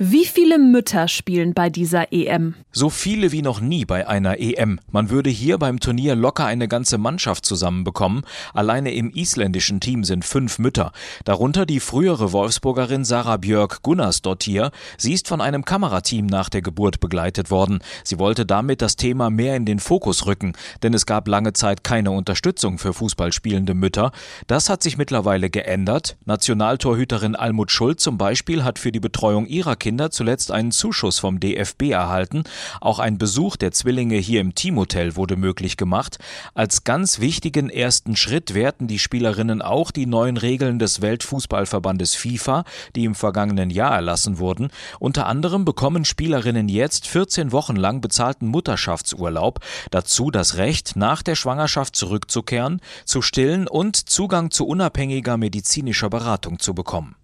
Wie viele Mütter spielen bei dieser EM? So viele wie noch nie bei einer EM. Man würde hier beim Turnier locker eine ganze Mannschaft zusammenbekommen. Alleine im isländischen Team sind fünf Mütter. Darunter die frühere Wolfsburgerin Sarah Björk Gunnarsdottir. Sie ist von einem Kamerateam nach der Geburt begleitet worden. Sie wollte damit das Thema mehr in den Fokus rücken, denn es gab lange Zeit keine Unterstützung für Fußballspielende Mütter. Das hat sich mittlerweile geändert. Nationaltorhüterin Almut Schuld zum Beispiel hat für die Betreuung ihrer Kinder Kinder zuletzt einen Zuschuss vom DFB erhalten. Auch ein Besuch der Zwillinge hier im Teamhotel wurde möglich gemacht. Als ganz wichtigen ersten Schritt werten die Spielerinnen auch die neuen Regeln des Weltfußballverbandes FIFA, die im vergangenen Jahr erlassen wurden. Unter anderem bekommen Spielerinnen jetzt 14 Wochen lang bezahlten Mutterschaftsurlaub, dazu das Recht, nach der Schwangerschaft zurückzukehren, zu stillen und Zugang zu unabhängiger medizinischer Beratung zu bekommen.